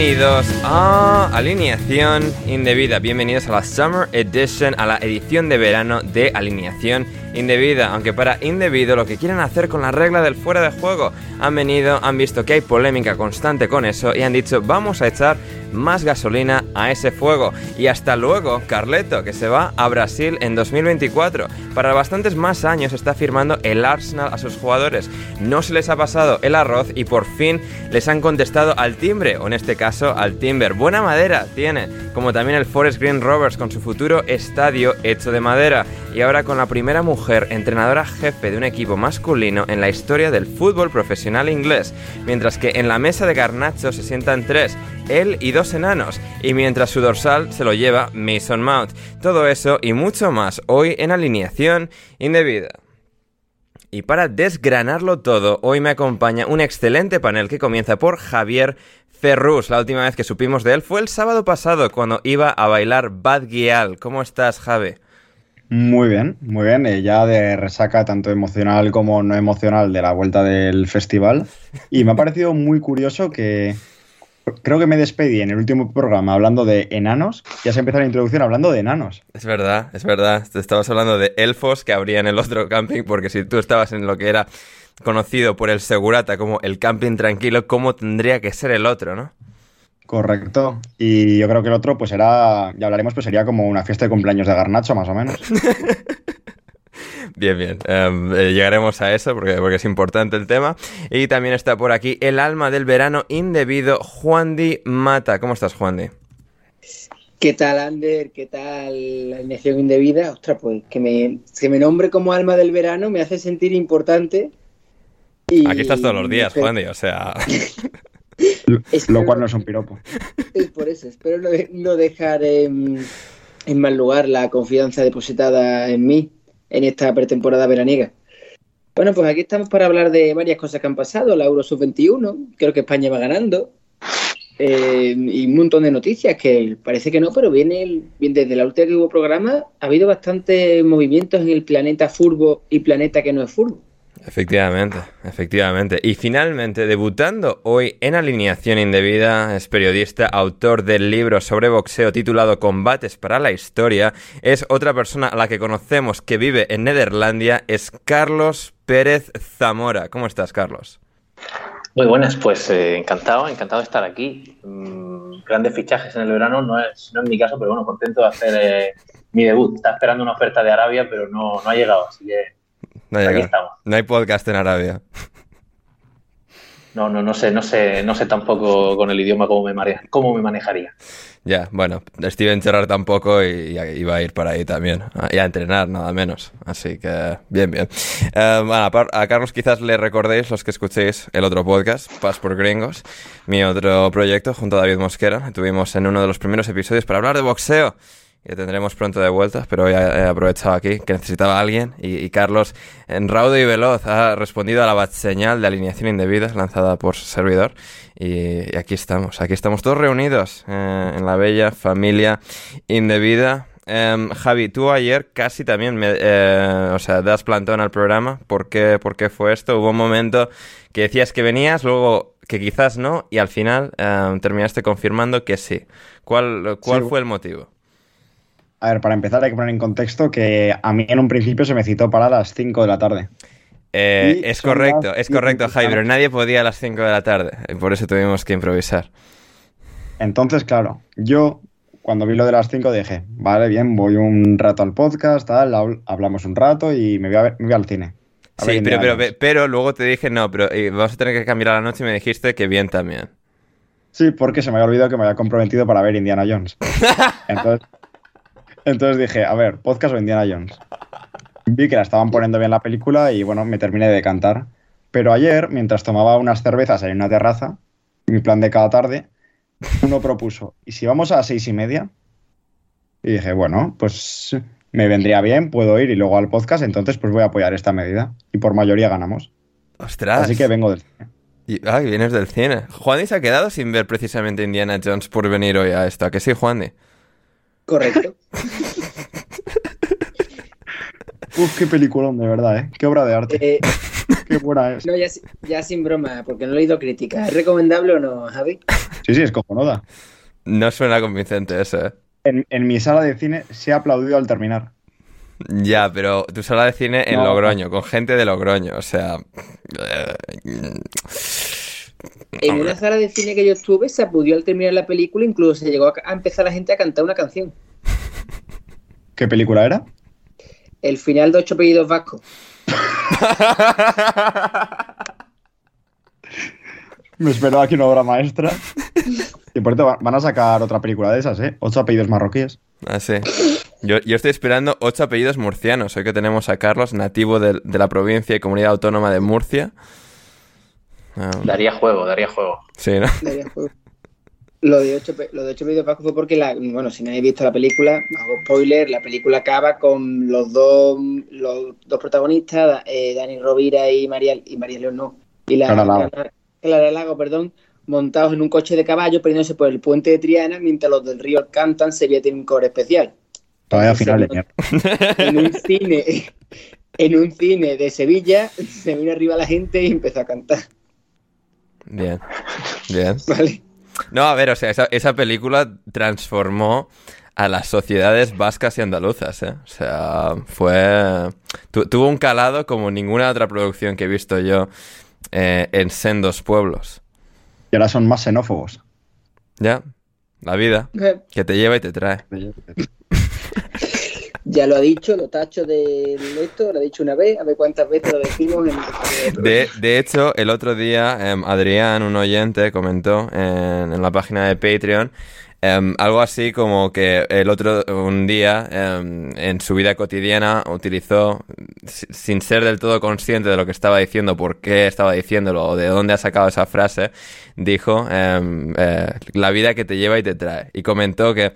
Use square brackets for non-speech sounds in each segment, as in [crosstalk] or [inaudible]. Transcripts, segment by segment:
Bienvenidos a Alineación Indebida, bienvenidos a la Summer Edition, a la edición de verano de Alineación Indebida, aunque para indebido lo que quieren hacer con la regla del fuera de juego, han venido, han visto que hay polémica constante con eso y han dicho vamos a echar más gasolina a ese fuego. Y hasta luego, Carleto, que se va a Brasil en 2024. Para bastantes más años está firmando el Arsenal a sus jugadores. No se les ha pasado el arroz y por fin les han contestado al timbre, o en este caso al timber. Buena madera tiene, como también el Forest Green Rovers con su futuro estadio hecho de madera. Y ahora con la primera mujer entrenadora jefe de un equipo masculino en la historia del fútbol profesional inglés. Mientras que en la mesa de Garnacho se sientan tres, él y dos enanos, y mientras su dorsal se lo lleva Mason Mount. Todo eso y mucho más hoy en alineación indebida. Y para desgranarlo todo, hoy me acompaña un excelente panel que comienza por Javier Ferrus. La última vez que supimos de él fue el sábado pasado cuando iba a bailar Bad Gyal. ¿Cómo estás, Javi? Muy bien, muy bien. Eh, ya de resaca tanto emocional como no emocional de la vuelta del festival. Y me ha parecido muy curioso que creo que me despedí en el último programa hablando de enanos. Ya se empezó la introducción hablando de enanos. Es verdad, es verdad. Te estabas hablando de elfos que habría en el otro camping, porque si tú estabas en lo que era conocido por el segurata como el camping tranquilo, ¿cómo tendría que ser el otro, no? Correcto. Y yo creo que el otro, pues era, ya hablaremos, pues sería como una fiesta de cumpleaños de Garnacho, más o menos. [laughs] Bien, bien. Em, eh, llegaremos a eso porque, porque es importante el tema. Y también está por aquí el alma del verano indebido, Juan Di Mata. ¿Cómo estás, Juan Di? ¿Qué tal, Ander? ¿Qué tal la alineación indebida? Ostras, pues que me, que me nombre como alma del verano me hace sentir importante. Y... Aquí estás todos los días, Juan Di, o sea... [laughs] Lo cual no es un piropo. Es por eso, espero no, dejar en mal lugar la confianza depositada en mí en esta pretemporada veraniega. Bueno, pues aquí estamos para hablar de varias cosas que han pasado. La Euro Sub-21, creo que España va ganando. Eh, y un montón de noticias que parece que no, pero viene, desde la última que hubo programa, ha habido bastantes movimientos en el planeta furbo y planeta que no es furbo. Efectivamente, efectivamente. Y finalmente, debutando hoy en alineación indebida, es periodista, autor del libro sobre boxeo titulado Combates para la Historia, es otra persona a la que conocemos que vive en Nederlandia, es Carlos Pérez Zamora. ¿Cómo estás, Carlos? Muy buenas, pues eh, encantado, encantado de estar aquí. Mm, grandes fichajes en el verano, no es, no es mi caso, pero bueno, contento de hacer eh, mi debut. Está esperando una oferta de Arabia, pero no, no ha llegado, así que no, hay, podcast en Arabia. no, no, no sé, no sé, no sé tampoco con el idioma cómo me, mare- cómo me manejaría. Ya, bueno, Steven Gerrard tampoco y, y iba a ir para ahí también. Y a entrenar, nada menos. Así que, bien, bien. Eh, bueno, a, par- a Carlos quizás le recordéis, los que escuchéis el otro podcast, Paz por Gringos, mi otro proyecto junto a David Mosquera. Tuvimos en uno de los primeros episodios para hablar de boxeo. Que tendremos pronto de vuelta, pero hoy he aprovechado aquí que necesitaba a alguien y, y Carlos, en raudo y veloz, ha respondido a la bat señal de alineación indebida lanzada por su servidor. Y, y aquí estamos, aquí estamos todos reunidos eh, en la bella familia indebida. Em, Javi, tú ayer casi también, me, eh, o sea, das plantón al programa. ¿Por qué, ¿Por qué fue esto? Hubo un momento que decías que venías, luego que quizás no, y al final em, terminaste confirmando que sí. ¿Cuál, cuál Sí. fue el motivo? A ver, para empezar hay que poner en contexto que a mí en un principio se me citó para las 5 de la tarde. Eh, es correcto, es correcto, y Javi, pero nadie podía a las 5 de la tarde. y Por eso tuvimos que improvisar. Entonces, claro, yo cuando vi lo de las 5 dije, vale, bien, voy un rato al podcast, tal, habl- hablamos un rato y me voy, a ver- me voy al cine. A Sí, pero, pero, pero luego te dije, no, pero eh, vamos a tener que cambiar a la noche y me dijiste que bien también. Sí, porque se me había olvidado que me había comprometido para ver Indiana Jones. [laughs] Entonces, entonces dije, a ver, podcast o Indiana Jones. Vi que la estaban poniendo bien la película y bueno, me terminé de cantar. Pero ayer, mientras tomaba unas cervezas en una terraza, mi plan de cada tarde, uno propuso, ¿y si vamos a las seis y media? Y dije, bueno, pues me vendría bien, puedo ir y luego al podcast, entonces pues voy a apoyar esta medida. Y por mayoría ganamos. Ostras. Así que vengo del cine. Y, ay, vienes del cine. Juandy se ha quedado sin ver precisamente Indiana Jones por venir hoy a esto. ¿A que sí, Juandy? Correcto. [laughs] Uf, qué peliculón, de verdad, ¿eh? Qué obra de arte. Eh, Qué buena es. no, ya, si- ya sin broma, porque no he leído críticas. ¿Es recomendable o no, Javi? Sí, sí, es cojonuda. No suena convincente eso, ¿eh? En, en mi sala de cine se ha aplaudido al terminar. Ya, pero tu sala de cine en No. Logroño, con gente de Logroño, o sea... eh, En Hombre. una sala de cine que yo estuve, se aplaudió al terminar la película, incluso se llegó a, a empezar la gente a cantar una canción. [laughs] ¿Qué película era? El final de Ocho Apellidos Vascos. [laughs] Me esperaba aquí una obra maestra. Y por cierto, va- van a sacar otra película de esas, ¿eh? Ocho apellidos marroquíes. Ah, sí. Yo, yo estoy esperando ocho apellidos murcianos. Hoy que tenemos a Carlos, nativo del- de, la provincia y comunidad autónoma de Murcia. Ah, Daría juego, daría juego. sí, ¿no? Daría juego. Lo de ocho, pe- lo de ocho apellidos vascos fue porque, la, bueno, si nadie ha visto la película, hago spoiler, la película acaba con los dos, los dos protagonistas, eh, Dani Rovira y María, y María León, no, y la Clara Lago. Clara- Clara Lago, perdón, montados en un coche de caballo, perdiéndose por el puente de Triana, mientras los del río cantan, Sevilla tiene un coro especial. Todavía Entonces, final de en un cine, en un cine de Sevilla, se vino arriba la gente y empezó a cantar, Bien. Bien. [laughs] ¿vale? No, a ver, o sea, esa, esa película transformó a las sociedades vascas y andaluzas, ¿eh? O sea, fue... tu- tuvo un calado como ninguna otra producción que he visto yo eh, en sendos pueblos. Y ahora son más xenófobos. Ya, la vida, que te lleva y te trae. [laughs] Ya lo ha dicho, lo tacho de esto, lo ha dicho una vez, a ver cuántas veces lo decimos en De, de hecho, el otro día em, Adrián, un oyente, comentó en, en la página de Patreon em, algo así como que el otro un día em, en su vida cotidiana utilizó, si- sin ser del todo consciente de lo que estaba diciendo, por qué estaba diciéndolo o de dónde ha sacado esa frase, dijo em, eh, la vida que te lleva y te trae. Y comentó que,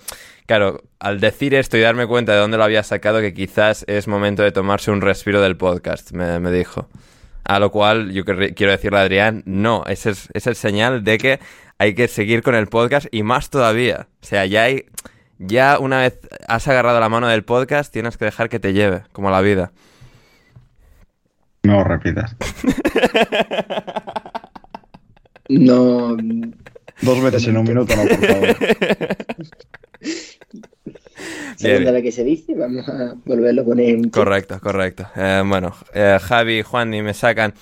claro, al decir esto y darme cuenta de dónde lo había sacado, que quizás es momento de tomarse un respiro del podcast, me, dijo. A lo cual yo quiero decirle a Adrián, no, ese es, es el señal de que hay que seguir con el podcast y más todavía. O sea, ya hay, ya una vez has agarrado la mano del podcast, tienes que dejar que te lleve, como la vida. No lo repitas. [laughs] No, Dos veces en un minuto, no, por favor. segunda vez que se dice, vamos a volverlo a poner en Correcto, correcto. Eh, bueno, eh, Javi y Juan y me sacan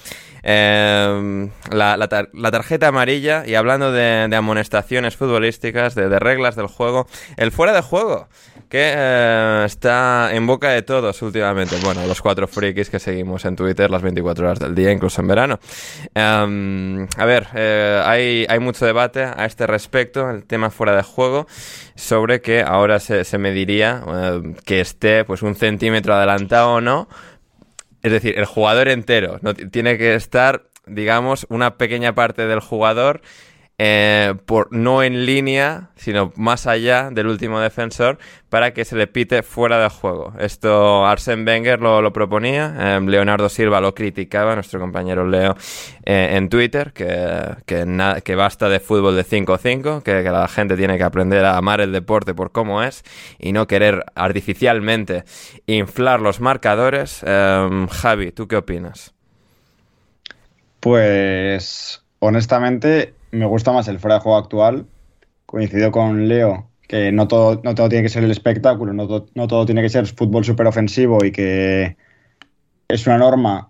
Em, la, tarjeta amarilla y hablando de, amonestaciones futbolísticas, de, reglas del juego, el fuera de juego que eh, está en boca de todos últimamente. Bueno, los cuatro frikis que seguimos en Twitter las 24 horas del día, incluso en verano. Em, a ver, eh, hay, hay, mucho debate a este respecto, el tema fuera de juego, sobre que ahora se, se mediría eh, que esté pues un centímetro adelantado o no es decir, el jugador entero. No, tiene que estar, digamos, una pequeña parte del jugador eh, por, no en línea, sino más allá del último defensor, para que se le pite fuera de juego. Esto Arsene Wenger lo, proponía, eh, Leonardo Silva lo criticaba, nuestro compañero Leo, eh, en Twitter, que, que, basta de fútbol de 5-5, que, que, la gente tiene que aprender a amar el deporte por cómo es y no querer artificialmente inflar los marcadores. Javi, ¿tú qué opinas? Pues honestamente me gusta más el fuera de juego actual. Coincido con Leo que no todo, no todo tiene que ser el espectáculo, no, no todo tiene que ser fútbol súper ofensivo y que es una norma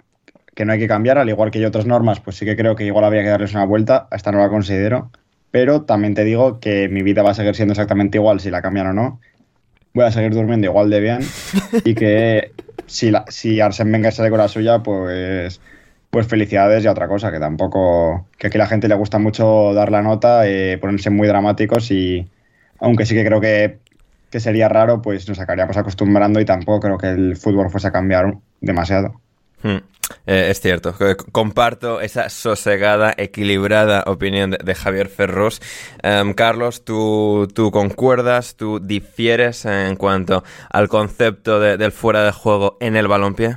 que no hay que cambiar, al igual que hay otras normas, pues sí que creo que igual habría que darles una vuelta, a esta no la considero, pero también te digo que mi vida va a seguir siendo exactamente igual si la cambian o no, voy a seguir durmiendo igual de bien y que si, la, si Arsen Wenger sale con la suya, pues pues felicidades y otra cosa, que tampoco, que aquí a la gente le gusta mucho dar la nota, eh, ponerse muy dramáticos y aunque sí que creo que, sería raro, pues nos acabaríamos acostumbrando y tampoco creo que el fútbol fuese a cambiar demasiado. Hmm. Eh, es cierto, comparto esa sosegada, equilibrada opinión de, Javier Ferros. Em, Carlos, ¿tú, ¿tú, concuerdas, tú difieres en cuanto al concepto del fuera de juego en el balompié?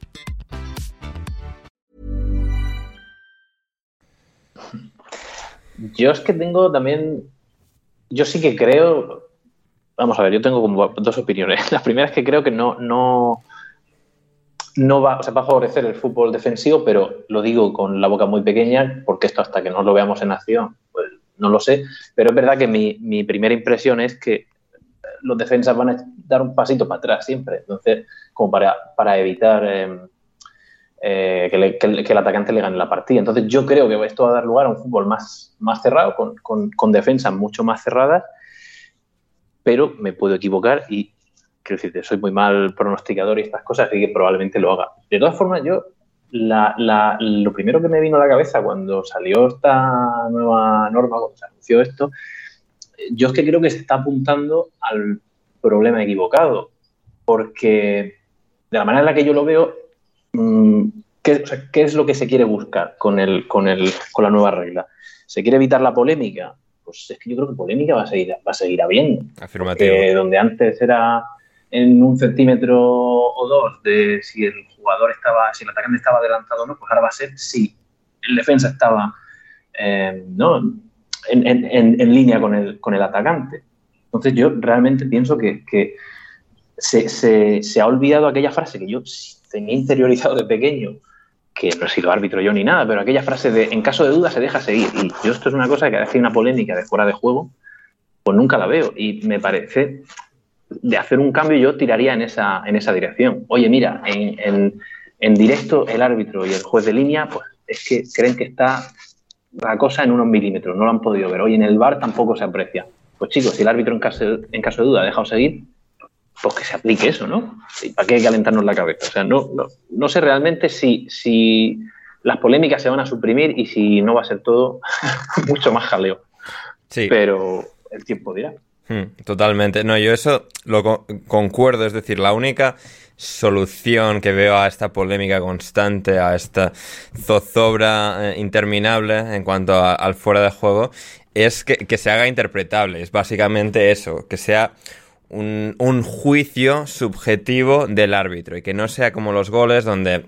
Yo es que tengo también, yo sí que creo, vamos a ver, yo tengo como dos opiniones. [laughs] La primera es que creo que no, no, no va, o va a favorecer el fútbol defensivo, pero lo digo con la boca muy pequeña, porque esto hasta que no lo veamos en acción, pues no lo sé. Pero es verdad que mi, primera impresión es que los defensas van a dar un pasito para atrás siempre. Entonces, como para, para evitar em, eh, que, el atacante le gane la partida. Entonces yo creo que esto va a dar lugar a un fútbol más, más cerrado, con, defensas mucho más cerradas, pero me puedo equivocar y quiero decirte, soy muy mal pronosticador y estas cosas, así que probablemente lo haga. De todas formas, yo lo primero que me vino a la cabeza cuando salió esta nueva norma, cuando se anunció esto, yo es que creo que se está apuntando al problema equivocado, porque de la manera en la que yo lo veo, Mm, ¿qué, es lo que se quiere buscar con, el, con, el, con la nueva regla? ¿Se quiere evitar la polémica? Pues es que yo creo que polémica va a seguir, va a seguir habiendo. Afirmativo. donde antes era en un centímetro o dos de si el jugador estaba, si el atacante estaba adelantado o no, pues ahora va a ser si el defensa estaba eh, en, línea con el, con el atacante. Entonces yo realmente pienso que, se, se, ha olvidado aquella frase que yo tenía interiorizado de pequeño, que no he sido árbitro yo ni nada, pero aquella frase de en caso de duda se deja seguir. Y yo esto es una cosa que hace una polémica de fuera de juego, pues nunca la veo. Y me parece, de hacer un cambio yo tiraría en esa, en esa dirección. Oye, mira, en, en, directo el árbitro y el juez de línea, pues es que creen que está la cosa en unos milímetros, no lo han podido ver. Hoy en el bar tampoco se aprecia. Pues chicos, si el árbitro en caso, en caso de duda ha dejado seguir, pues que se aplique eso, ¿no? ¿Para qué calentarnos la cabeza? O sea, no, no, no sé realmente si, si las polémicas se van a suprimir y si no va a ser todo [laughs] mucho más jaleo. Sí. Pero el tiempo dirá. Hmm, totalmente. No, yo eso lo co- concuerdo. Es decir, la única solución que veo a esta polémica constante, a esta zozobra eh, interminable en cuanto a- al fuera de juego, es que, que se haga interpretable. Es básicamente eso, que sea un, juicio subjetivo del árbitro y que no sea como los goles donde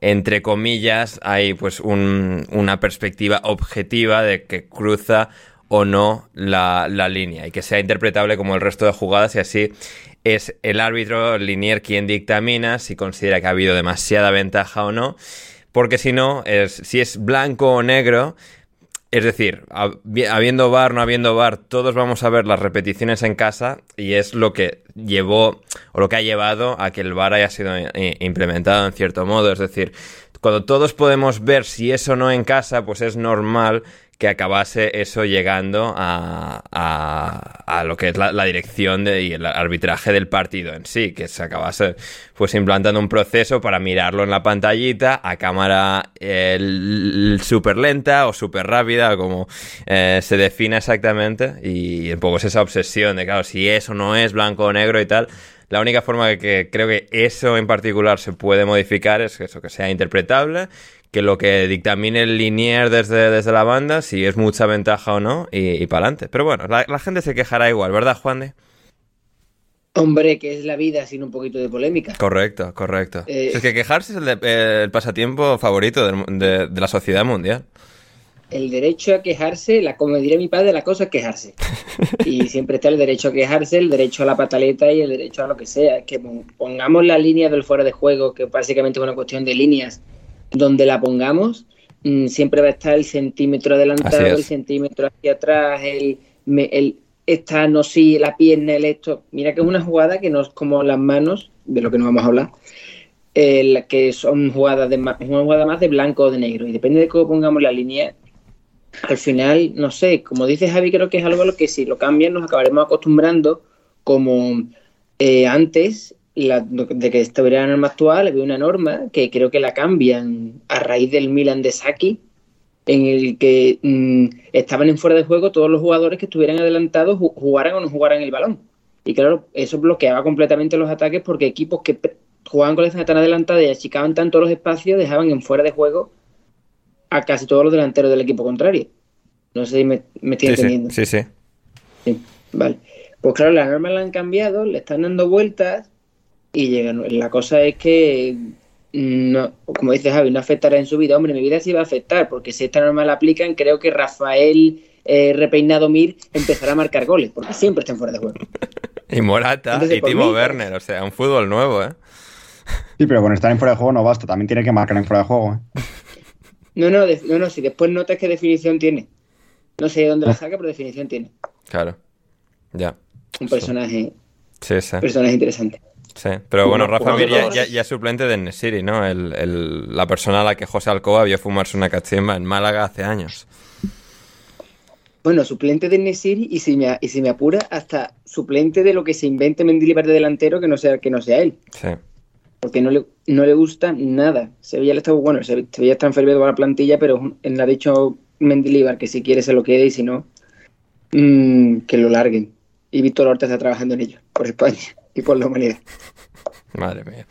entre comillas hay pues un- una perspectiva objetiva de que cruza o no la, la línea y que sea interpretable como el resto de jugadas y así es el árbitro linier quien dictamina si considera que ha habido demasiada ventaja o no porque si no es si es blanco o negro es decir, habi- habiendo bar, no habiendo bar, todos vamos a ver las repeticiones en casa y es lo que llevó o lo que ha llevado a que el bar haya sido implementado en cierto modo. Es decir, cuando todos podemos ver si eso no en casa, pues es normal que acabase eso llegando a, a- lo que es la, dirección de- y el arbitraje del partido en sí, que se acabase pues implantando un proceso para mirarlo en la pantallita a cámara súper lenta o súper rápida, como eh, se define exactamente, y un poco es esa obsesión de, claro, si eso no es blanco o negro y tal. La única forma que, creo que eso en particular se puede modificar es eso, que sea interpretable, que lo que dictamine el linier desde, desde la banda, si es mucha ventaja o no, y, y para adelante. Pero bueno, la, la gente se quejará igual, ¿verdad, Juan de? Hombre, que es la vida sin un poquito de polémica. Correcto, correcto. Eh, es que quejarse es el, de- eh, el pasatiempo favorito de, de la sociedad mundial. El derecho a quejarse, la, como diría mi padre, la cosa es quejarse. [laughs] Y siempre está el derecho a quejarse, el derecho a la pataleta y el derecho a lo que sea. Que pon- pongamos la línea del fuera de juego, que básicamente es una cuestión de líneas, donde la pongamos, mm, siempre va a estar el centímetro adelantado, el centímetro hacia atrás, el, el esta no sí, la pierna, el esto. Mira que es una jugada que no es como las manos, de lo que no vamos a hablar, el, que son jugadas de una jugada más de blanco o de negro. Y depende de cómo pongamos la línea, al final, no sé, como dice Javi, creo que es algo a lo que si lo cambian nos acabaremos acostumbrando como eh, antes la- de que estuviera la norma actual, había una norma que creo que la cambian a raíz del Milan de Saki, en el que mm, estaban en fuera de juego todos los jugadores que estuvieran adelantados ju- jugaran o no jugaran el balón. Y claro, eso bloqueaba completamente los ataques porque equipos que jugaban con la defensa tan adelantada y achicaban tanto los espacios dejaban en fuera de juego a casi todos los delanteros del equipo contrario. No sé si me, me estoy sí, entendiendo. sí, sí. Sí, vale. Pues claro, las normas la han cambiado, le están dando vueltas y llegan. La cosa es que, no, como dice Javi, no afectará en su vida. Hombre, mi vida sí va a afectar, porque si esta norma la aplican, creo que Rafael eh, Repeinado Mir empezará a marcar goles, porque siempre están fuera de juego. [laughs] Y Morata Entonces, y Timo mí, Werner, o sea, un fútbol nuevo, ¿eh? Sí, pero con estar en fuera de juego no basta, también tiene que marcar en fuera de juego. ¿eh? No, no, de- no, no, si después notas qué definición tiene. No sé de dónde la saca, pero definición tiene. Claro. Ya. Un personaje, Sí, sí. personaje interesante. Sí, pero bueno, Rafa Mir ya, los- ya- ya es suplente de Nesiri, ¿no? El, el- la persona a la que José Alcoba vio fumarse una cachimba en Málaga hace años. Bueno, suplente de Nesiri y si me, y si me apura, hasta suplente de lo que se invente Mendilibar de delantero que no sea, que no sea él. Sí. Porque no le, no le gusta nada. Sevilla le está bueno, Se- Sevilla está enfermado a la plantilla, pero en la ha dicho Mendilibar que si quiere se lo quede y si no, mm, que lo larguen. Y Víctor Horta está trabajando en ello, por España y por la humanidad. Madre mía.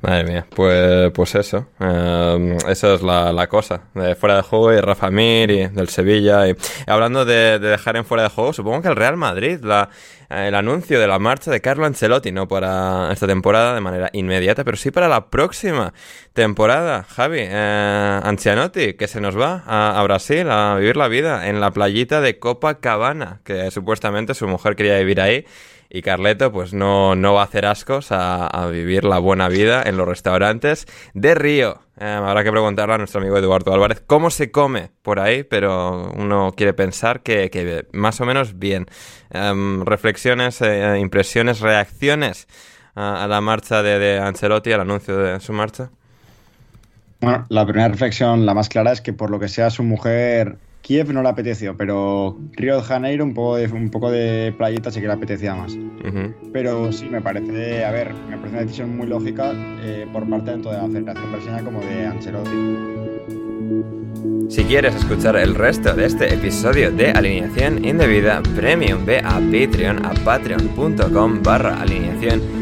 Madre mía. Pues, pues eso. Eh, eso es la, la cosa. De fuera de juego y Rafa Mir y del Sevilla. Y hablando de, de dejar en fuera de juego, supongo que el Real Madrid, la, el anuncio de la marcha de Carlo Ancelotti, no para esta temporada de manera inmediata, pero sí para la próxima temporada. Javi, eh, Ancianotti, que se nos va a, a Brasil a vivir la vida en la playita de Copacabana, que supuestamente su mujer quería vivir ahí. Y Carleto, pues no, no va a hacer ascos a, vivir la buena vida en los restaurantes de Río. Eh, habrá que preguntarle a nuestro amigo Eduardo Álvarez cómo se come por ahí, pero uno quiere pensar que, más o menos bien. Em, reflexiones, eh, impresiones, reacciones a, a la marcha de, de Ancelotti, al anuncio de su marcha. Bueno, la primera reflexión, la más clara, es que por lo que sea su mujer Kiev no le apeteció, pero Río de Janeiro, un poco de, un poco de playita sí que le apetecía más. Pero sí, me parece, a ver, me parece una decisión muy lógica eh, por parte tanto de la Federación Brasileña como de Ancelotti. Si quieres escuchar el resto de este episodio de Alineación Indebida Premium, ve a Patreon, a patreon.com barra alineación